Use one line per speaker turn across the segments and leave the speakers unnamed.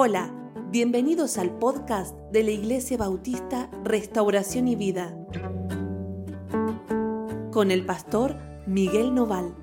Hola, bienvenidos al podcast de la Iglesia Bautista Restauración y Vida con el pastor Miguel Noval.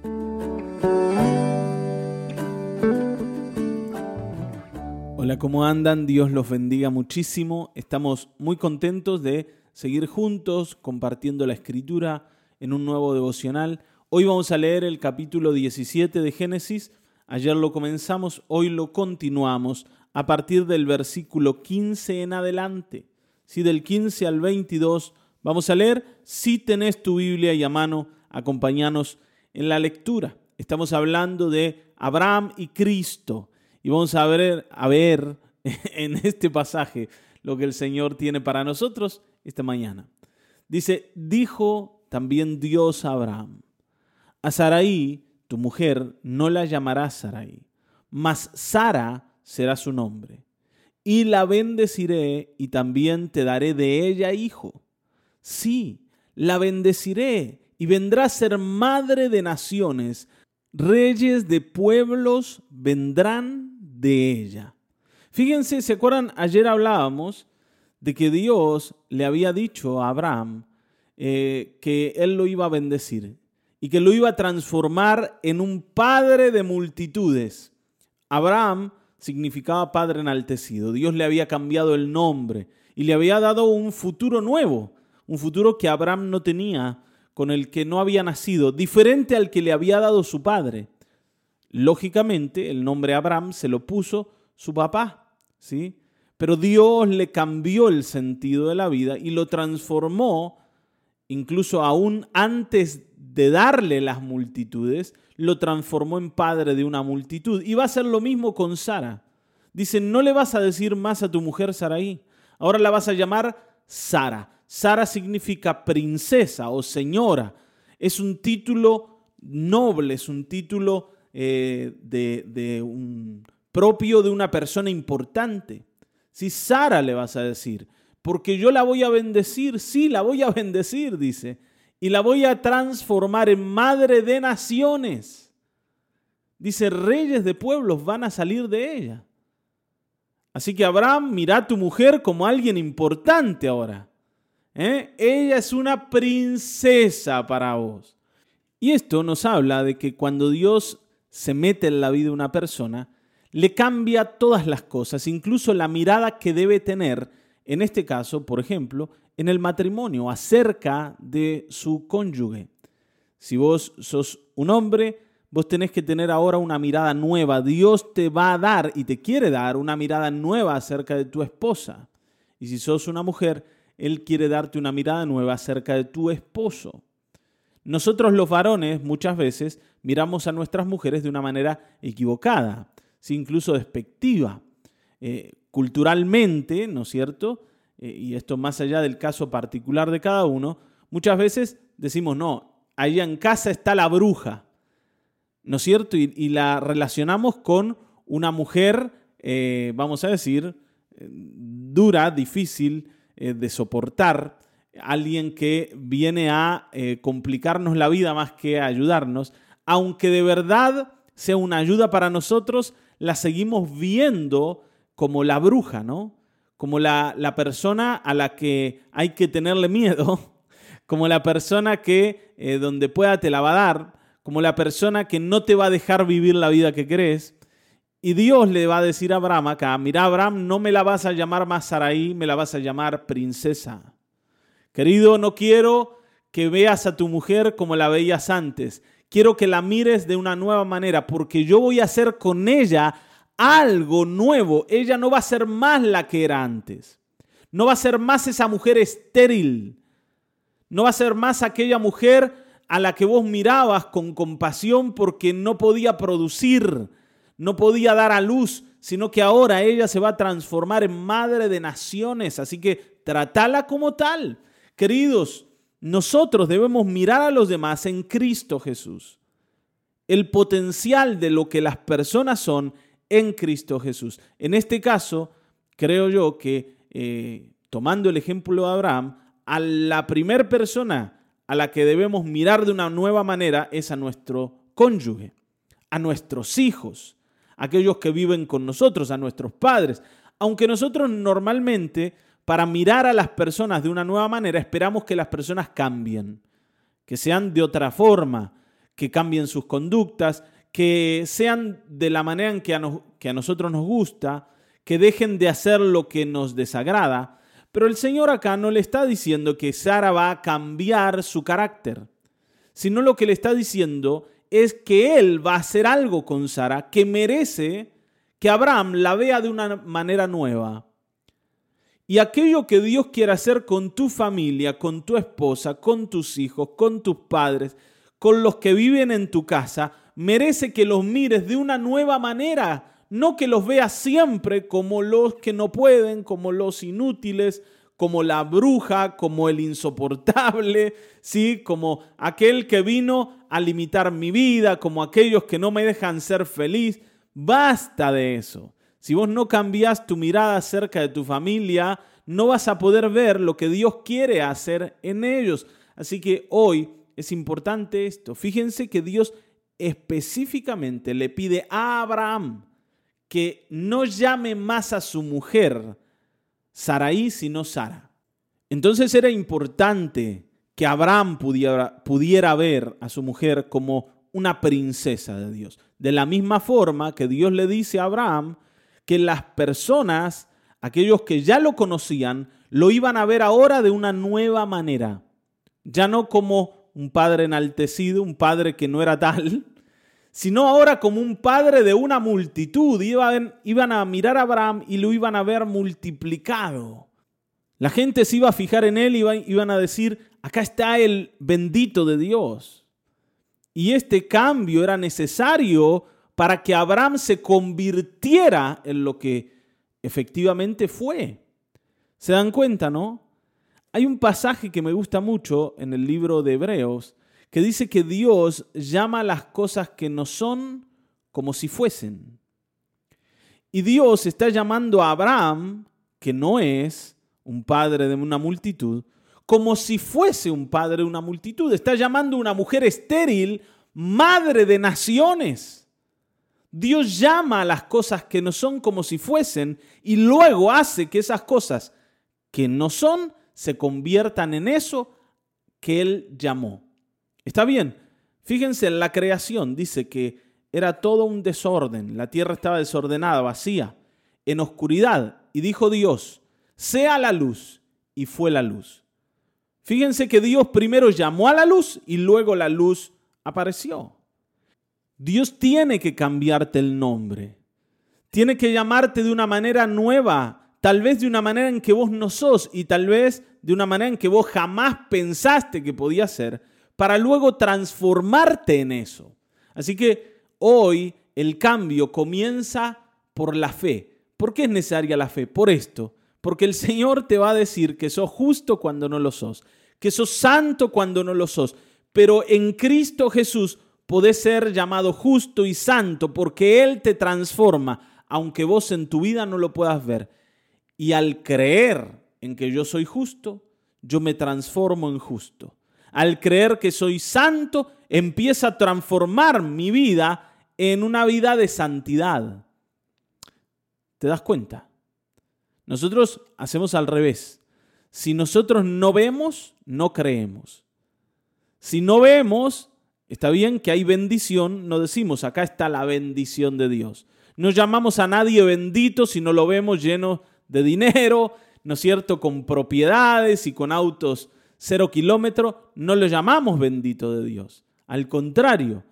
Hola, ¿cómo andan? Dios los bendiga muchísimo. Estamos muy contentos de seguir juntos compartiendo la escritura en un nuevo devocional. Hoy vamos a leer el capítulo 17 de Génesis. Ayer lo comenzamos, hoy lo continuamos a partir del versículo 15 en adelante. Si del 15 al 22 vamos a leer, si tenés tu Biblia y a mano, acompañanos en la lectura. Estamos hablando de Abraham y Cristo y vamos a ver, a ver en este pasaje lo que el Señor tiene para nosotros esta mañana. Dice, dijo también Dios a Abraham, a Sarai, tu mujer, no la llamarás Sarai, mas Sara será su nombre. Y la bendeciré y también te daré de ella hijo. Sí, la bendeciré y vendrá a ser madre de naciones. Reyes de pueblos vendrán de ella. Fíjense, ¿se acuerdan? Ayer hablábamos de que Dios le había dicho a Abraham eh, que él lo iba a bendecir y que lo iba a transformar en un padre de multitudes. Abraham significaba Padre enaltecido. Dios le había cambiado el nombre y le había dado un futuro nuevo, un futuro que Abraham no tenía, con el que no había nacido, diferente al que le había dado su padre. Lógicamente, el nombre Abraham se lo puso su papá, ¿sí? Pero Dios le cambió el sentido de la vida y lo transformó, incluso aún antes de darle las multitudes, lo transformó en padre de una multitud. Y va a ser lo mismo con Sara. Dice, no le vas a decir más a tu mujer Saraí, ahora la vas a llamar Sara. Sara significa princesa o señora. Es un título noble, es un título eh, de, un, propio de una persona importante. Si Sara le vas a decir, porque yo la voy a bendecir, sí, la voy a bendecir, dice y la voy a transformar en madre de naciones. Dice, reyes de pueblos van a salir de ella. Así que Abraham, mira a tu mujer como alguien importante ahora. ¿eh? Ella es una princesa para vos. Y esto nos habla de que cuando Dios se mete en la vida de una persona, le cambia todas las cosas, incluso la mirada que debe tener, en este caso, por ejemplo, en el matrimonio acerca de su cónyuge. Si vos sos un hombre, vos tenés que tener ahora una mirada nueva. Dios te va a dar y te quiere dar una mirada nueva acerca de tu esposa. Y si sos una mujer, Él quiere darte una mirada nueva acerca de tu esposo. Nosotros los varones muchas veces miramos a nuestras mujeres de una manera equivocada, incluso despectiva. Eh, culturalmente, ¿no es cierto? Eh, y esto más allá del caso particular de cada uno, muchas veces decimos, no, allá en casa está la bruja, ¿no es cierto? Y, la relacionamos con una mujer, eh, vamos a decir, eh, dura, difícil de soportar, alguien que viene a complicarnos la vida más que a ayudarnos, aunque de verdad sea una ayuda para nosotros, la seguimos viendo como la bruja, ¿no? Como la, persona a la que hay que tenerle miedo, como la persona que eh, donde pueda te la va a dar, como la persona que no te va a dejar vivir la vida que crees. Y Dios le va a decir a Abraham acá, mira Abraham, no me la vas a llamar más Saraí, me la vas a llamar princesa. Querido, no quiero que veas a tu mujer como la veías antes. Quiero que la mires de una nueva manera, porque yo voy a hacer con ella algo nuevo. Ella no va a ser más la que era antes. No va a ser más esa mujer estéril. No va a ser más aquella mujer a la que vos mirabas con compasión porque no podía producir, no podía dar a luz, sino que ahora ella se va a transformar en madre de naciones. Así que tratala como tal. Queridos, nosotros debemos mirar a los demás en Cristo Jesús. El potencial de lo que las personas son en Cristo Jesús. En este caso, creo yo que, eh, tomando el ejemplo de Abraham, a la primera persona a la que debemos mirar de una nueva manera es a nuestro cónyuge, a nuestros hijos, aquellos que viven con nosotros, a nuestros padres. Aunque nosotros normalmente, para mirar a las personas de una nueva manera, esperamos que las personas cambien, que sean de otra forma, que cambien sus conductas, que sean de la manera en que a, que a nosotros nos gusta, que dejen de hacer lo que nos desagrada. Pero el Señor acá no le está diciendo que Sara va a cambiar su carácter, sino lo que le está diciendo es que Él va a hacer algo con Sara que merece que Abraham la vea de una manera nueva. Y aquello que Dios quiere hacer con tu familia, con tu esposa, con tus hijos, con tus padres, con los que viven en tu casa, merece que los mires de una nueva manera, no que los veas siempre como los que no pueden, como los inútiles, como la bruja, como el insoportable, ¿sí? como aquel que vino a limitar mi vida, como aquellos que no me dejan ser feliz. Basta de eso. Si vos no cambias tu mirada acerca de tu familia, no vas a poder ver lo que Dios quiere hacer en ellos. Así que hoy es importante esto. Fíjense que Dios específicamente le pide a Abraham que no llame más a su mujer Saraí, sino Sara. Entonces era importante que Abraham pudiera, pudiera ver a su mujer como una princesa de Dios. De la misma forma que Dios le dice a Abraham que las personas, aquellos que ya lo conocían, lo iban a ver ahora de una nueva manera. Ya no como un padre enaltecido, un padre que no era tal, sino ahora como un padre de una multitud. Iban, a mirar a Abraham y lo iban a ver multiplicado. La gente se iba a fijar en él y iban a decir, acá está el bendito de Dios. Y este cambio era necesario para que Abraham se convirtiera en lo que efectivamente fue. ¿Se dan cuenta, no? Hay un pasaje que me gusta mucho en el libro de Hebreos que dice que Dios llama las cosas que no son como si fuesen. Y Dios está llamando a Abraham, que no es un padre de una multitud, como si fuese un padre de una multitud. Está llamando a una mujer estéril, madre de naciones. Dios llama a las cosas que no son como si fuesen y luego hace que esas cosas que no son se conviertan en eso que Él llamó. Está bien. Fíjense en la creación, dice que era todo un desorden, la tierra estaba desordenada, vacía, en oscuridad. Y dijo Dios, sea la luz, y fue la luz. Fíjense que Dios primero llamó a la luz y luego la luz apareció. Dios tiene que cambiarte el nombre. Tiene que llamarte de una manera nueva, tal vez de una manera en que vos no sos y tal vez de una manera en que vos jamás pensaste que podía ser para luego transformarte en eso. Así que hoy el cambio comienza por la fe. ¿Por qué es necesaria la fe? Por esto. Porque el Señor te va a decir que sos justo cuando no lo sos, que sos santo cuando no lo sos, pero en Cristo Jesús podés ser llamado justo y santo porque Él te transforma, aunque vos en tu vida no lo puedas ver. Y al creer en que yo soy justo, yo me transformo en justo al creer que soy santo, empieza a transformar mi vida en una vida de santidad. ¿Te das cuenta? Nosotros hacemos al revés. Si nosotros no vemos, no creemos. Si no vemos, está bien que hay bendición, no decimos, acá está la bendición de Dios. No llamamos a nadie bendito si no lo vemos lleno de dinero, ¿no es cierto?, con propiedades y con autos cero kilómetros, no lo llamamos bendito de Dios. Al contrario,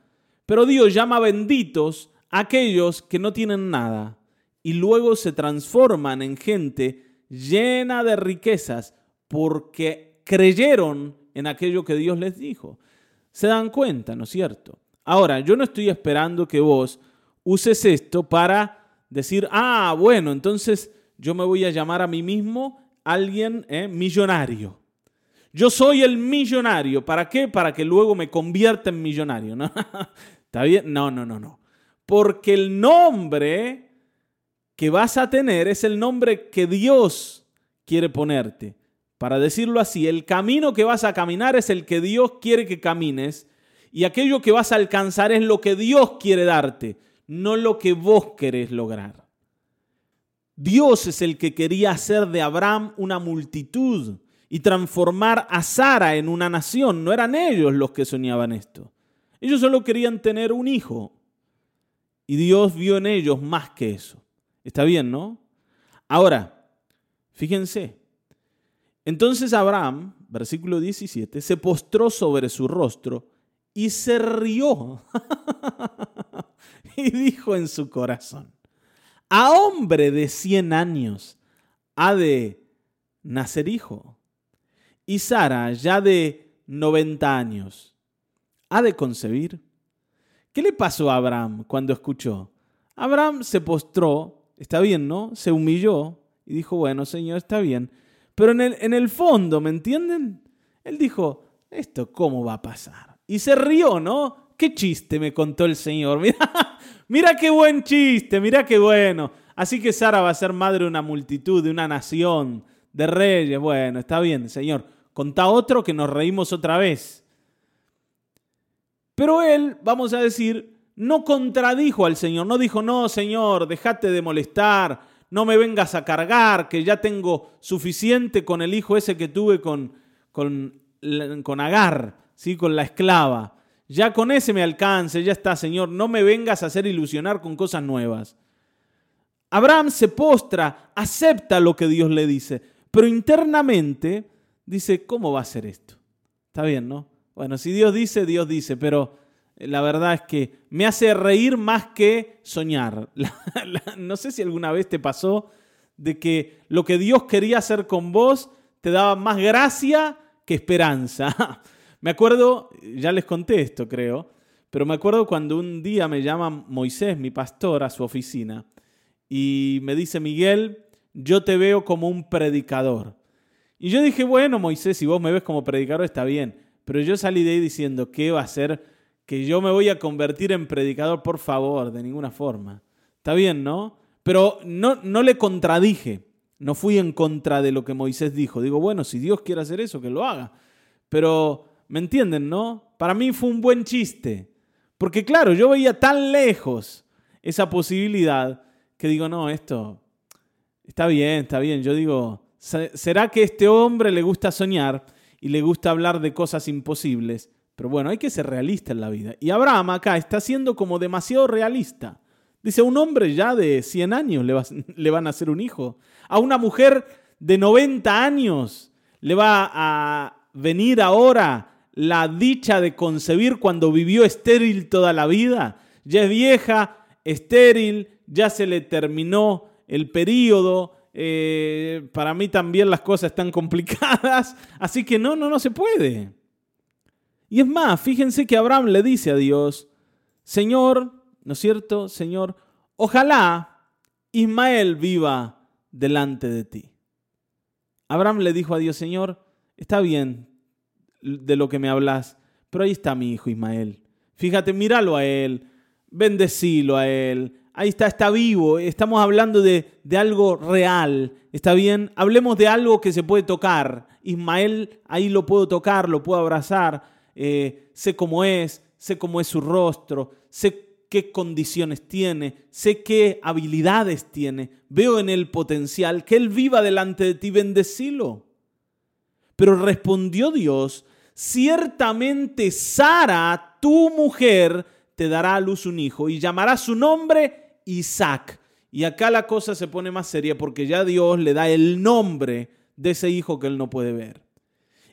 pero Dios llama benditos a aquellos que no tienen nada y luego se transforman en gente llena de riquezas porque creyeron en aquello que Dios les dijo. Se dan cuenta, ¿no es cierto? Ahora, yo no estoy esperando que vos uses esto para decir, ah, bueno, entonces yo me voy a llamar a mí mismo alguien eh, millonario. Yo soy el millonario. ¿Para qué? Para que luego me convierta en millonario. ¿no? ¿Está bien? No, no, no, no. Porque el nombre que vas a tener es el nombre que Dios quiere ponerte. Para decirlo así, el camino que vas a caminar es el que Dios quiere que camines y aquello que vas a alcanzar es lo que Dios quiere darte, no lo que vos querés lograr. Dios es el que quería hacer de Abraham una multitud y transformar a Sara en una nación. No eran ellos los que soñaban esto. Ellos solo querían tener un hijo. Y Dios vio en ellos más que eso. Está bien, ¿no? Ahora, fíjense. Entonces Abraham, versículo 17, se postró sobre su rostro y se rió. y dijo en su corazón, a hombre de 100 años ha de nacer hijo. Y Sara, ya de 90 años, ha de concebir. ¿Qué le pasó a Abraham cuando escuchó? Abraham se postró, está bien, ¿no? Se humilló y dijo, bueno, Señor, está bien. Pero en el, en el fondo, ¿me entienden? Él dijo, ¿esto cómo va a pasar? Y se rió, ¿no? Qué chiste me contó el Señor. Mira, mira qué buen chiste, mira qué bueno. Así que Sara va a ser madre de una multitud, de una nación, de reyes. Bueno, está bien, Señor. Contá otro que nos reímos otra vez. Pero él, vamos a decir, no contradijo al Señor. No dijo, no, Señor, déjate de molestar. No me vengas a cargar, que ya tengo suficiente con el hijo ese que tuve con, con, con Agar, ¿sí? con la esclava. Ya con ese me alcance, ya está, Señor, no me vengas a hacer ilusionar con cosas nuevas. Abraham se postra, acepta lo que Dios le dice, pero internamente dice, ¿cómo va a ser esto? Está bien, ¿no? Bueno, si Dios dice, Dios dice, pero la verdad es que me hace reír más que soñar. no sé si alguna vez te pasó de que lo que Dios quería hacer con vos te daba más gracia que esperanza. Me acuerdo, ya les conté esto creo, pero me acuerdo cuando un día me llama Moisés, mi pastor, a su oficina y me dice, Miguel, yo te veo como un predicador. Y yo dije, bueno, Moisés, si vos me ves como predicador está bien, pero yo salí de ahí diciendo, ¿qué va a ser que yo me voy a convertir en predicador? Por favor, de ninguna forma. Está bien, ¿no? Pero no, no le contradije, no fui en contra de lo que Moisés dijo. Digo, bueno, si Dios quiere hacer eso, que lo haga. Pero ¿Me entienden, no? Para mí fue un buen chiste. Porque claro, yo veía tan lejos esa posibilidad que digo, no, esto está bien, está bien. Yo digo, ¿será que a este hombre le gusta soñar y le gusta hablar de cosas imposibles? Pero bueno, hay que ser realista en la vida. Y Abraham acá está siendo como demasiado realista. Dice, a un hombre ya de 100 años le, va, le van a hacer un hijo. A una mujer de 90 años le va a venir ahora la dicha de concebir cuando vivió estéril toda la vida. Ya es vieja, estéril, ya se le terminó el periodo. Eh, para mí también las cosas están complicadas. Así que no, no, no se puede. Y es más, fíjense que Abraham le dice a Dios, Señor, ¿no es cierto? Señor, ojalá Ismael viva delante de ti. Abraham le dijo a Dios, Señor, está bien, de lo que me hablas, pero ahí está mi hijo Ismael. Fíjate, míralo a él, bendecilo a él. Ahí está, está vivo. Estamos hablando de, de algo real. ¿Está bien? Hablemos de algo que se puede tocar. Ismael, ahí lo puedo tocar, lo puedo abrazar. Eh, sé cómo es, sé cómo es su rostro, sé qué condiciones tiene, sé qué habilidades tiene. Veo en el potencial que él viva delante de ti, bendecilo. Pero respondió Dios ciertamente Sara, tu mujer, te dará a luz un hijo y llamará su nombre Isaac. Y acá la cosa se pone más seria porque ya Dios le da el nombre de ese hijo que él no puede ver.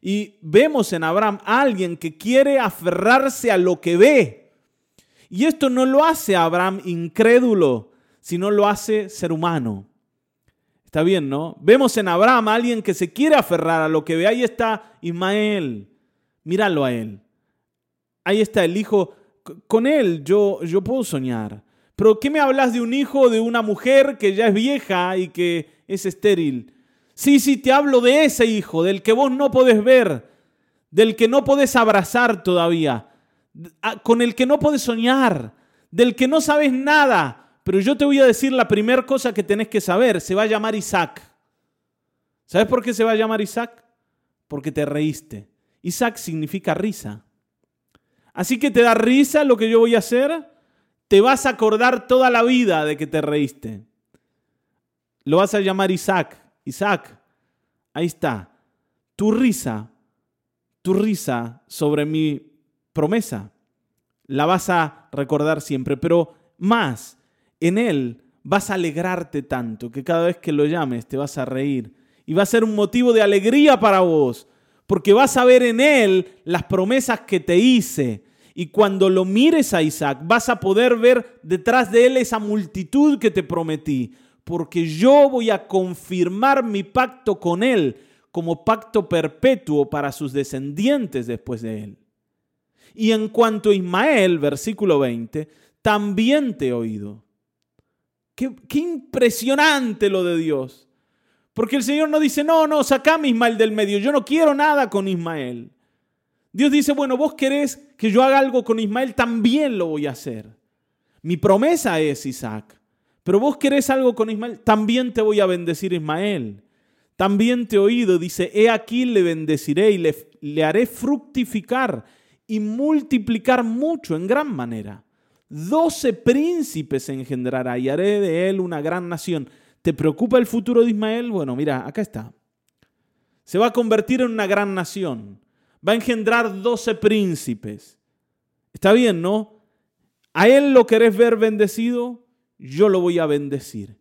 Y vemos en Abraham a alguien que quiere aferrarse a lo que ve. Y esto no lo hace Abraham incrédulo, sino lo hace ser humano. Está bien, ¿no? Vemos en Abraham a alguien que se quiere aferrar a lo que ve. Ahí está Ismael. Míralo a él. Ahí está el hijo. Con él yo, yo puedo soñar. Pero ¿qué me hablas de un hijo de una mujer que ya es vieja y que es estéril? Sí, sí, te hablo de ese hijo, del que vos no podés ver, del que no podés abrazar todavía, con el que no podés soñar, del que no sabes nada. Pero yo te voy a decir la primera cosa que tenés que saber. Se va a llamar Isaac. ¿Sabes por qué se va a llamar Isaac? Porque te reíste. Isaac significa risa. Así que te da risa lo que yo voy a hacer. Te vas a acordar toda la vida de que te reíste. Lo vas a llamar Isaac. Isaac, ahí está. Tu risa, tu risa sobre mi promesa, la vas a recordar siempre, pero más, en él vas a alegrarte tanto que cada vez que lo llames te vas a reír y va a ser un motivo de alegría para vos, porque vas a ver en él las promesas que te hice. Y cuando lo mires a Isaac, vas a poder ver detrás de él esa multitud que te prometí, porque yo voy a confirmar mi pacto con él como pacto perpetuo para sus descendientes después de él. Y en cuanto a Ismael, versículo 20, también te he oído. Qué, impresionante lo de Dios. Porque el Señor no dice, no, no, sacame Ismael del medio, yo no quiero nada con Ismael. Dios dice, bueno, vos querés que yo haga algo con Ismael, también lo voy a hacer. Mi promesa es Isaac, pero vos querés algo con Ismael, también te voy a bendecir Ismael. También te he oído, dice, he aquí le bendeciré y le, le haré fructificar y multiplicar mucho en gran manera. Doce príncipes engendrará y haré de él una gran nación. ¿Te preocupa el futuro de Ismael? Bueno, mira, acá está. Se va a convertir en una gran nación. Va a engendrar doce príncipes. Está bien, ¿no? A él lo querés ver bendecido, yo lo voy a bendecir.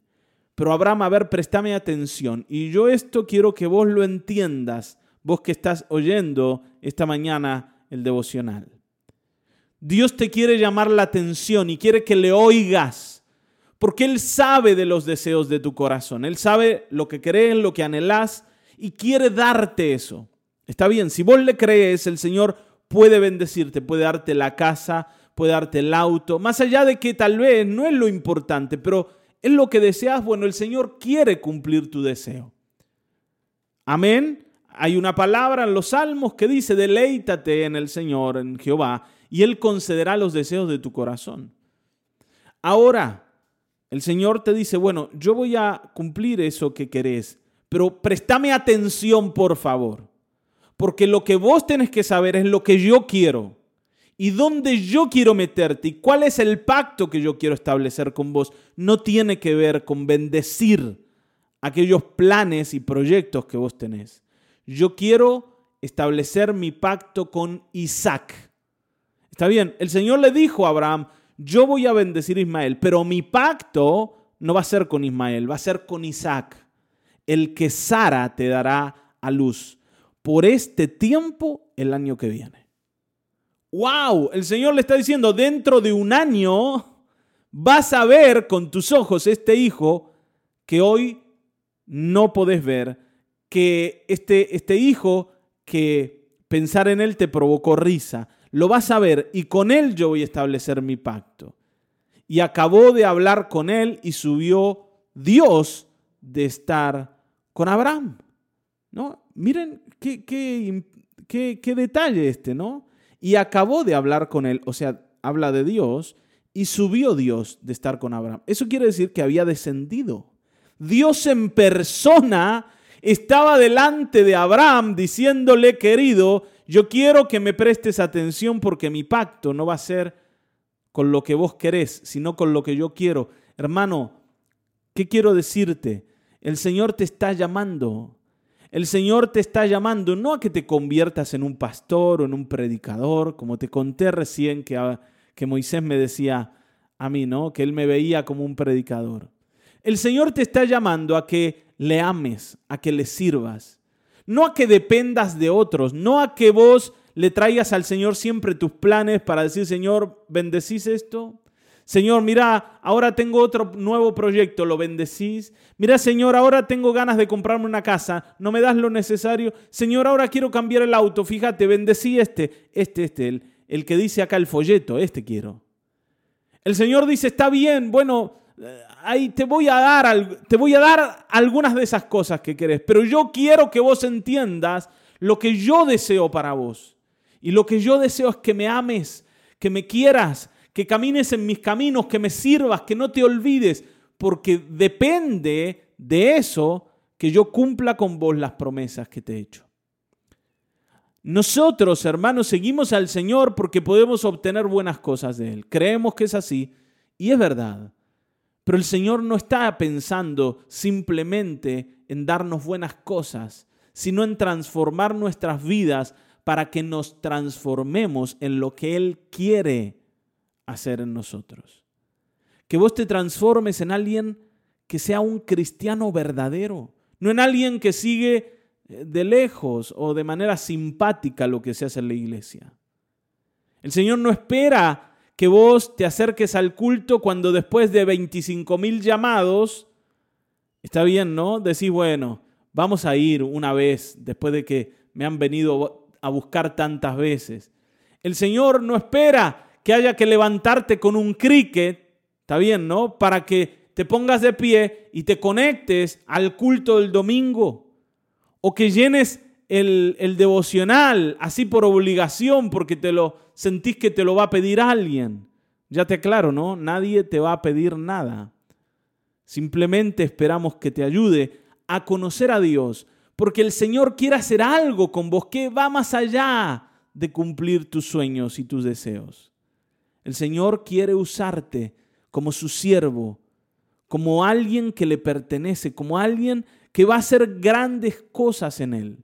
Pero Abraham, a ver, préstame atención. Y yo esto quiero que vos lo entiendas, vos que estás oyendo esta mañana el devocional. Dios te quiere llamar la atención y quiere que le oigas, porque Él sabe de los deseos de tu corazón, Él sabe lo que crees, lo que anhelas y quiere darte eso. Está bien, si vos le crees, el Señor puede bendecirte, puede darte la casa, puede darte el auto, más allá de que tal vez no es lo importante, pero es lo que deseas, bueno, el Señor quiere cumplir tu deseo. Amén. Hay una palabra en los salmos que dice, deleítate en el Señor, en Jehová, y Él concederá los deseos de tu corazón. Ahora, el Señor te dice, bueno, yo voy a cumplir eso que querés, pero préstame atención, por favor, porque lo que vos tenés que saber es lo que yo quiero y dónde yo quiero meterte y cuál es el pacto que yo quiero establecer con vos. No tiene que ver con bendecir aquellos planes y proyectos que vos tenés yo quiero establecer mi pacto con Isaac. Está bien, el Señor le dijo a Abraham, yo voy a bendecir a Ismael, pero mi pacto no va a ser con Ismael, va a ser con Isaac, el que Sara te dará a luz por este tiempo el año que viene. ¡Wow! El Señor le está diciendo, dentro de un año vas a ver con tus ojos este hijo que hoy no podés ver que este, este hijo que pensar en él te provocó risa, lo vas a ver y con él yo voy a establecer mi pacto. Y acabó de hablar con él y subió Dios de estar con Abraham. ¿No? Miren qué, qué, qué, qué detalle este, ¿no? Y acabó de hablar con él, o sea, habla de Dios, y subió Dios de estar con Abraham. Eso quiere decir que había descendido. Dios en persona estaba delante de Abraham diciéndole, querido, yo quiero que me prestes atención porque mi pacto no va a ser con lo que vos querés, sino con lo que yo quiero. Hermano, ¿qué quiero decirte? El Señor te está llamando. El Señor te está llamando no a que te conviertas en un pastor o en un predicador, como te conté recién que, que Moisés me decía a mí, ¿no? Que él me veía como un predicador. El Señor te está llamando a que le ames, a que le sirvas. No a que dependas de otros, no a que vos le traigas al Señor siempre tus planes para decir, Señor, ¿bendecís esto? Señor, mira, ahora tengo otro nuevo proyecto, ¿lo bendecís? Mira, Señor, ahora tengo ganas de comprarme una casa, ¿no me das lo necesario? Señor, ahora quiero cambiar el auto, fíjate, bendecí este, este, este, el, el que dice acá el folleto, este quiero. El Señor dice, está bien, bueno, ahí te voy a dar, te voy a dar algunas de esas cosas que querés, pero yo quiero que vos entiendas lo que yo deseo para vos. Y lo que yo deseo es que me ames, que me quieras, que camines en mis caminos, que me sirvas, que no te olvides, porque depende de eso que yo cumpla con vos las promesas que te he hecho. Nosotros, hermanos, seguimos al Señor porque podemos obtener buenas cosas de Él. Creemos que es así Y es verdad. Pero el Señor no está pensando simplemente en darnos buenas cosas, sino en transformar nuestras vidas para que nos transformemos en lo que Él quiere hacer en nosotros. Que vos te transformes en alguien que sea un cristiano verdadero, no en alguien que sigue eh, de lejos o de manera simpática lo que se hace en la iglesia. El Señor no espera que vos te acerques al culto cuando después de 25 mil llamados, está bien, ¿no? Decís, bueno, vamos a ir una vez después de que me han venido a buscar tantas veces. El Señor no espera que haya que levantarte con un cricket, está bien, ¿no? Para que te pongas de pie y te conectes al culto del domingo. O que llenes el, el devocional así por obligación porque te lo sentís que te lo va a pedir alguien. Ya te aclaro, ¿no? Nadie te va a pedir nada. Simplemente esperamos que te ayude a conocer a Dios, porque el Señor quiere hacer algo con vos que va más allá de cumplir tus sueños y tus deseos. El Señor quiere usarte como su siervo, como alguien que le pertenece, como alguien que va a hacer grandes cosas en Él.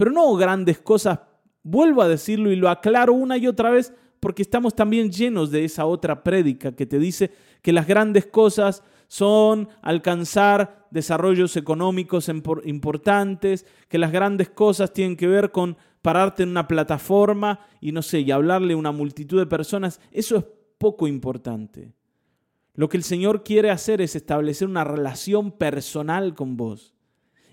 Pero no grandes cosas, vuelvo a decirlo y lo aclaro una y otra vez, porque estamos también llenos de esa otra prédica que te dice que las grandes cosas son alcanzar desarrollos económicos importantes, que las grandes cosas tienen que ver con pararte en una plataforma y no sé, y hablarle a una multitud de personas, eso es poco importante. Lo que el Señor quiere hacer es establecer una relación personal con vos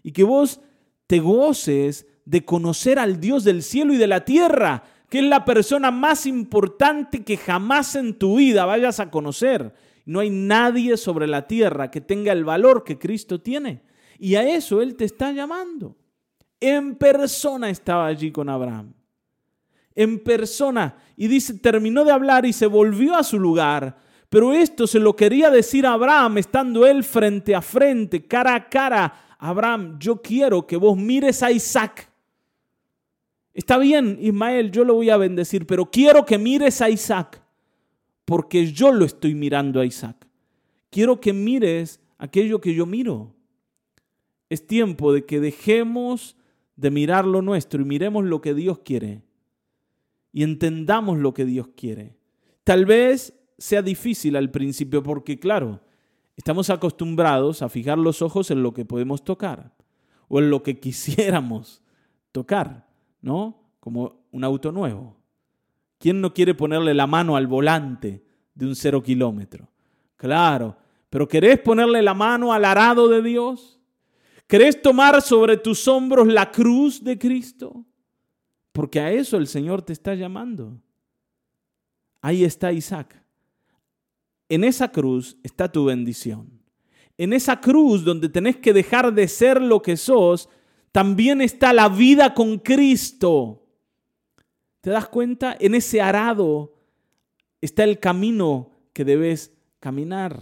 y que vos te goces de conocer al Dios del cielo y de la tierra, que es la persona más importante que jamás en tu vida vayas a conocer no hay nadie sobre la tierra que tenga el valor que Cristo tiene. Y a eso Él te está llamando. En persona estaba allí con Abraham. En persona. Y dice, terminó de hablar y se volvió a su lugar. Pero esto se lo quería decir a Abraham estando él frente a frente, cara a cara. Abraham, yo quiero que vos mires a Isaac. Está bien, Ismael, yo lo voy a bendecir, pero quiero que mires a Isaac porque yo lo estoy mirando a Isaac. Quiero que mires aquello que yo miro. Es tiempo de que dejemos de mirar lo nuestro y miremos lo que Dios quiere. Y entendamos lo que Dios quiere. Tal vez sea difícil al principio porque, claro, estamos acostumbrados a fijar los ojos en lo que podemos tocar o en lo que quisiéramos tocar, ¿no? Como un auto nuevo. ¿Quién no quiere ponerle la mano al volante de un cero kilómetro? Claro, pero ¿querés ponerle la mano al arado de Dios? ¿Querés tomar sobre tus hombros la cruz de Cristo? Porque a eso el Señor te está llamando. Ahí está Isaac. En esa cruz está tu bendición. En esa cruz donde tenés que dejar de ser lo que sos, también está la vida con Cristo. ¿Te das cuenta? En ese arado está el camino que debes caminar.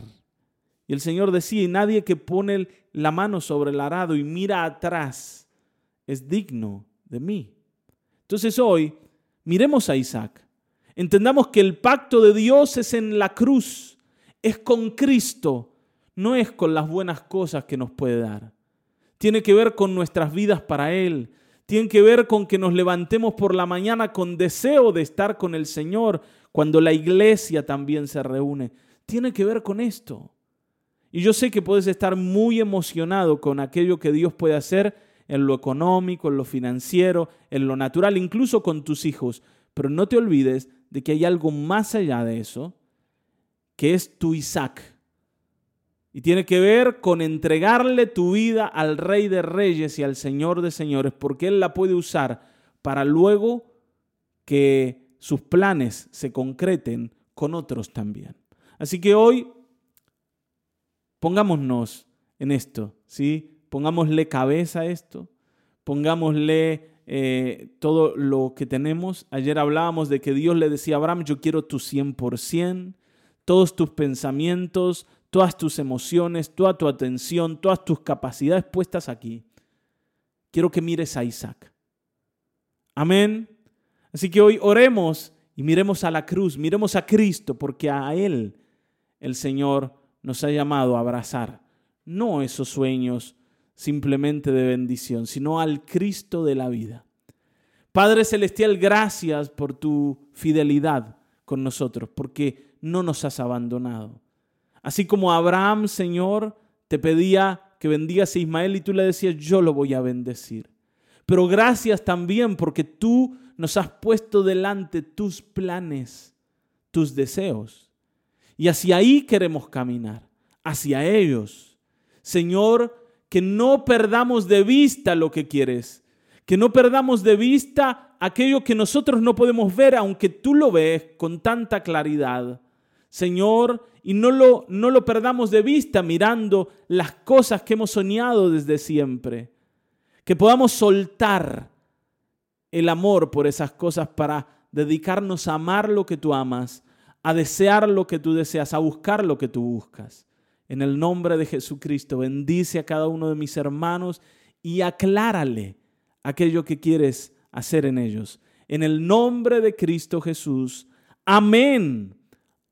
Y el Señor decía, y nadie que pone la mano sobre el arado y mira atrás es digno de mí. Entonces hoy miremos a Isaac. Entendamos que el pacto de Dios es en la cruz, es con Cristo, no es con las buenas cosas que nos puede dar. Tiene que ver con nuestras vidas para Él, tienen que ver con que nos levantemos por la mañana con deseo de estar con el Señor cuando la iglesia también se reúne. Tiene que ver con esto. Y yo sé que puedes estar muy emocionado con aquello que Dios puede hacer en lo económico, en lo financiero, en lo natural, incluso con tus hijos. Pero no te olvides de que hay algo más allá de eso, que es tu Isaac y tiene que ver con entregarle tu vida al Rey de Reyes y al Señor de Señores, porque Él la puede usar para luego que sus planes se concreten con otros también. Así que hoy pongámonos en esto, ¿sí? Pongámosle cabeza a esto, pongámosle eh, todo lo que tenemos. Ayer hablábamos de que Dios le decía a Abraham, yo quiero tu 100%, todos tus pensamientos, todas tus emociones, toda tu atención, todas tus capacidades puestas aquí. Quiero que mires a Isaac. Amén. Así que hoy oremos y miremos a la cruz, miremos a Cristo, porque a Él el Señor nos ha llamado a abrazar, no esos sueños simplemente de bendición, sino al Cristo de la vida. Padre Celestial, gracias por tu fidelidad con nosotros, porque no nos has abandonado. Así como Abraham, Señor, te pedía que bendigas a Ismael y tú le decías, yo lo voy a bendecir. Pero gracias también porque tú nos has puesto delante tus planes, tus deseos. Y hacia ahí queremos caminar, hacia ellos. Señor, que no perdamos de vista lo que quieres, que no perdamos de vista aquello que nosotros no podemos ver, aunque tú lo ves con tanta claridad. Señor, y no lo, no lo perdamos de vista mirando las cosas que hemos soñado desde siempre. Que podamos soltar el amor por esas cosas para dedicarnos a amar lo que tú amas, a desear lo que tú deseas, a buscar lo que tú buscas. En el nombre de Jesucristo, bendice a cada uno de mis hermanos y aclárale aquello que quieres hacer en ellos. En el nombre de Cristo Jesús. Amén.